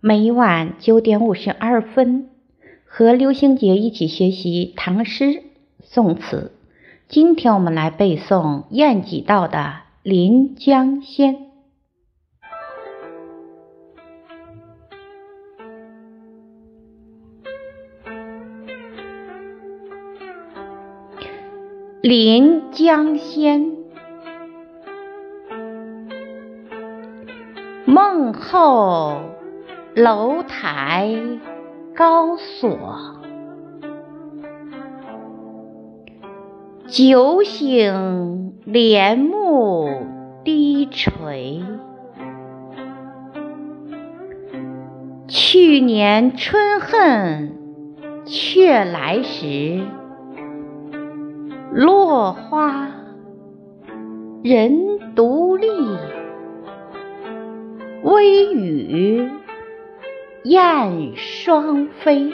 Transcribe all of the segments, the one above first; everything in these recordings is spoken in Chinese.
每晚九点五十二分，和刘星杰一起学习唐诗宋词。今天我们来背诵晏几道的《临江仙》。《临江仙》，梦后。楼台高锁，酒醒帘幕低垂。去年春恨却来时，落花人独立，微雨。燕双飞，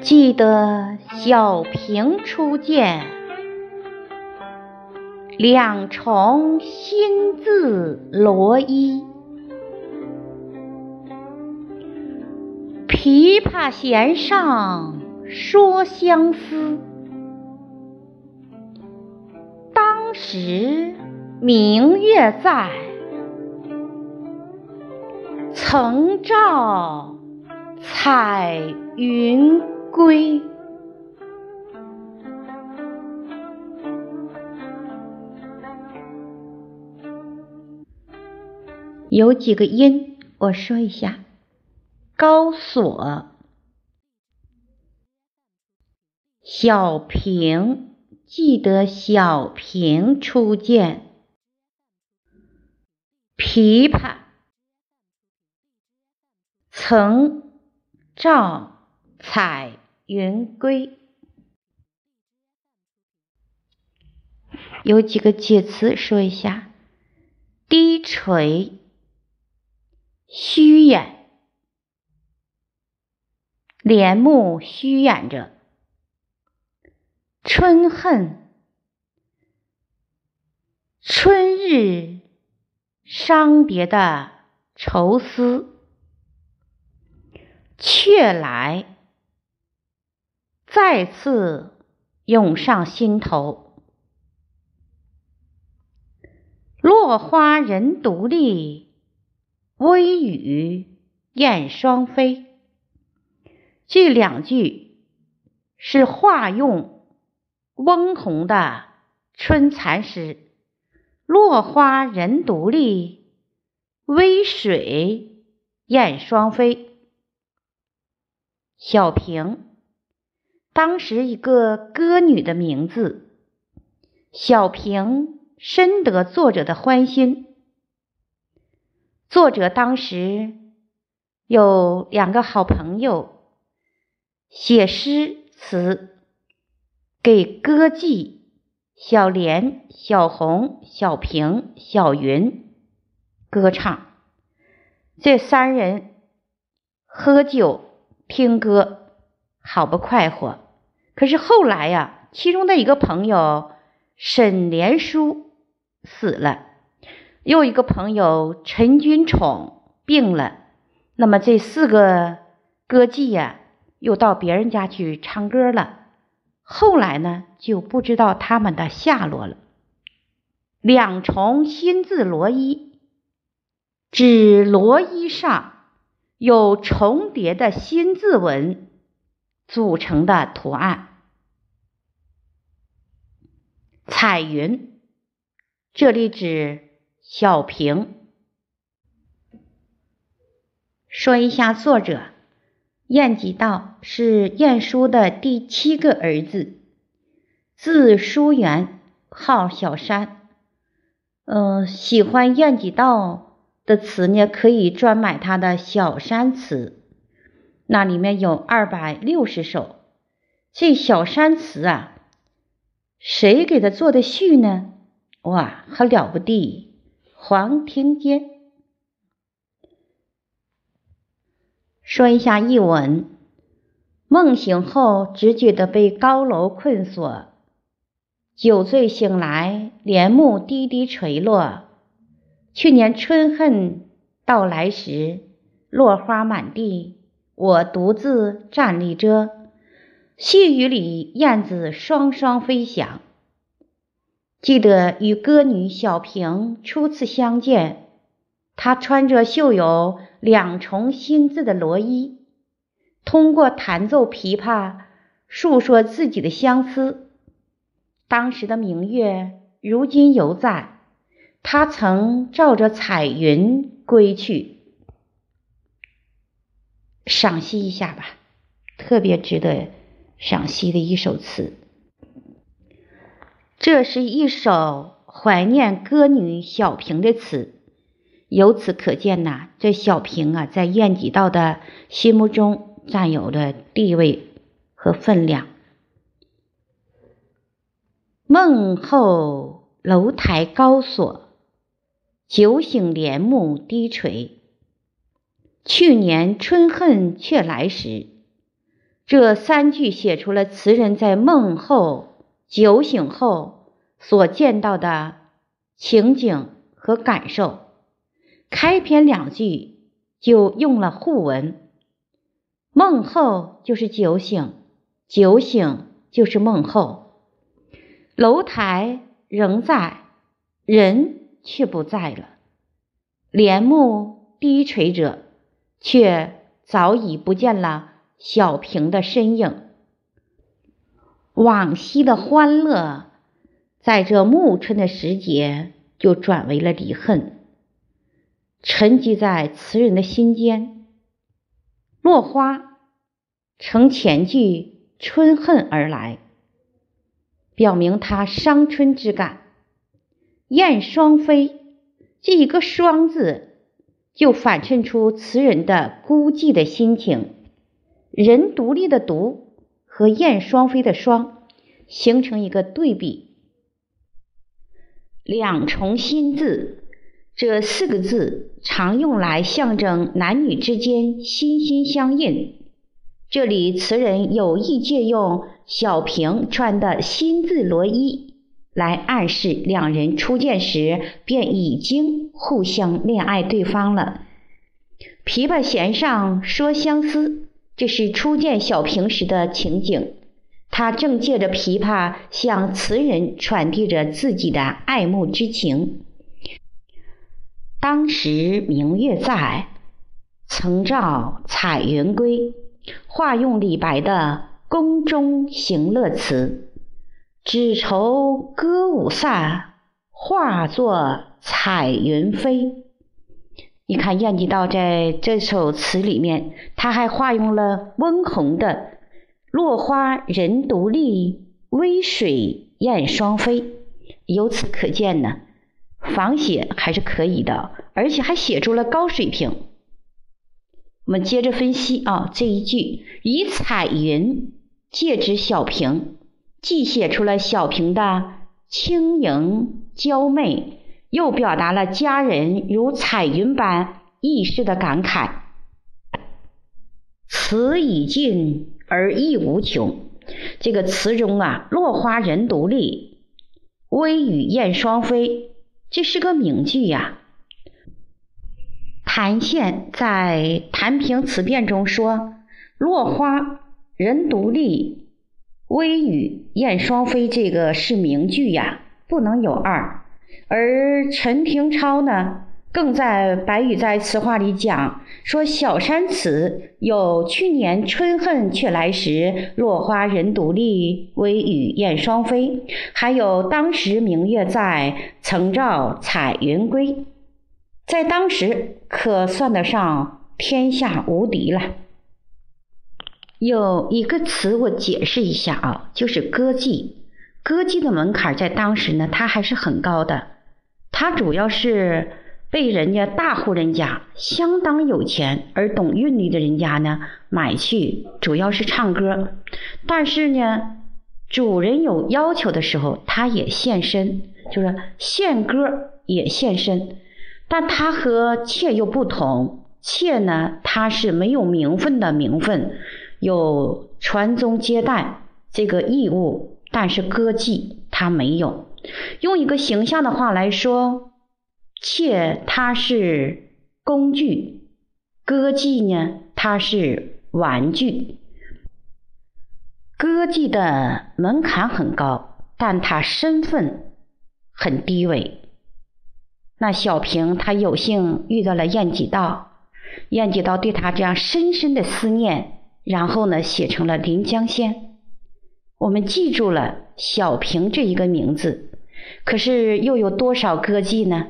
记得小平初见，两重新字罗衣。琵琶弦上说相思，当时。明月在，曾照彩云归。有几个音，我说一下：高锁、小平。记得小平初见。琵琶曾照彩云归，有几个介词说一下：低垂、虚掩、帘幕虚掩着；春恨、春日。伤别的愁思，却来再次涌上心头。落花人独立，微雨燕双飞。这两句是化用翁虹的春蚕诗。落花人独立，微水燕双飞。小平，当时一个歌女的名字。小平深得作者的欢心。作者当时有两个好朋友，写诗词给歌妓。小莲、小红、小平、小云歌唱，这三人喝酒听歌，好不快活。可是后来呀，其中的一个朋友沈连书死了，又一个朋友陈君宠病了，那么这四个歌妓呀，又到别人家去唱歌了。后来呢，就不知道他们的下落了。两重新字罗衣，指罗衣上有重叠的新字纹组成的图案。彩云，这里指小平。说一下作者。晏几道是晏殊的第七个儿子，字叔元，号小山。嗯，喜欢晏几道的词呢，可以专买他的《小山词》，那里面有二百六十首。这《小山词》啊，谁给他做的序呢？哇，很了不地，黄庭坚。说一下译文：梦醒后只觉得被高楼困锁，酒醉醒来，帘幕低低垂落。去年春恨到来时，落花满地，我独自站立着。细雨里，燕子双双飞翔。记得与歌女小平初次相见，她穿着绣有两重心字的罗衣，通过弹奏琵琶诉说自己的相思。当时的明月，如今犹在，他曾照着彩云归去。赏析一下吧，特别值得赏析的一首词。这是一首怀念歌女小平的词，由此可见呐，这小平啊，在晏几道的心目中占有的地位和分量。梦后楼台高锁，酒醒帘幕低垂。去年春恨却来时，这三句写出了词人在梦后。酒醒后所见到的情景和感受，开篇两句就用了互文。梦后就是酒醒，酒醒就是梦后。楼台仍在，人却不在了。帘幕低垂着，却早已不见了小平的身影。往昔的欢乐，在这暮春的时节就转为了离恨，沉积在词人的心间。落花承前句春恨而来，表明他伤春之感。燕双飞这一个“双”字，就反衬出词人的孤寂的心情。人独立的“独”。和燕双飞的“双”形成一个对比。两重心字这四个字常用来象征男女之间心心相印。这里词人有意借用小平穿的新字罗衣，来暗示两人初见时便已经互相恋爱对方了。琵琶弦上说相思。这是初见小平时的情景，他正借着琵琶向词人传递着自己的爱慕之情。当时明月在，曾照彩云归。化用李白的《宫中行乐词》，只愁歌舞散，化作彩云飞。你看，晏几道在这首词里面，他还化用了温红的“落花人独立，微水燕双飞”。由此可见呢，仿写还是可以的，而且还写出了高水平。我们接着分析啊，这一句以彩云借指小平，既写出了小平的轻盈娇媚。又表达了佳人如彩云般易逝的感慨。词已尽而意无穷，这个词中啊，“落花人独立，微雨燕双飞”，这是个名句呀。谭宪在《谭平词变》中说：“落花人独立，微雨燕双飞”，这个是名句呀，不能有二。而陈廷超呢，更在《白羽在词话》里讲说：“小山词有去年春恨却来时，落花人独立，微雨燕双飞；还有当时明月在，曾照彩云归。”在当时可算得上天下无敌了。有一个词我解释一下啊，就是歌妓。歌妓的门槛在当时呢，它还是很高的。它主要是被人家大户人家相当有钱而懂韵律的人家呢买去，主要是唱歌。但是呢，主人有要求的时候，他也现身，就是献歌也现身。但他和妾又不同，妾呢，他是没有名分的名分，有传宗接代这个义务，但是歌妓他没有。用一个形象的话来说，妾它是工具，歌妓呢它是玩具。歌妓的门槛很高，但他身份很低微。那小平他有幸遇到了晏几道，晏几道对他这样深深的思念，然后呢写成了《临江仙》。我们记住了小平这一个名字，可是又有多少歌妓呢？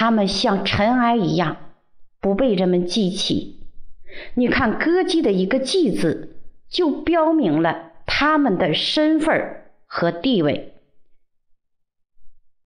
他们像尘埃一样，不被人们记起。你看歌姬的一个“妓”字，就标明了他们的身份和地位。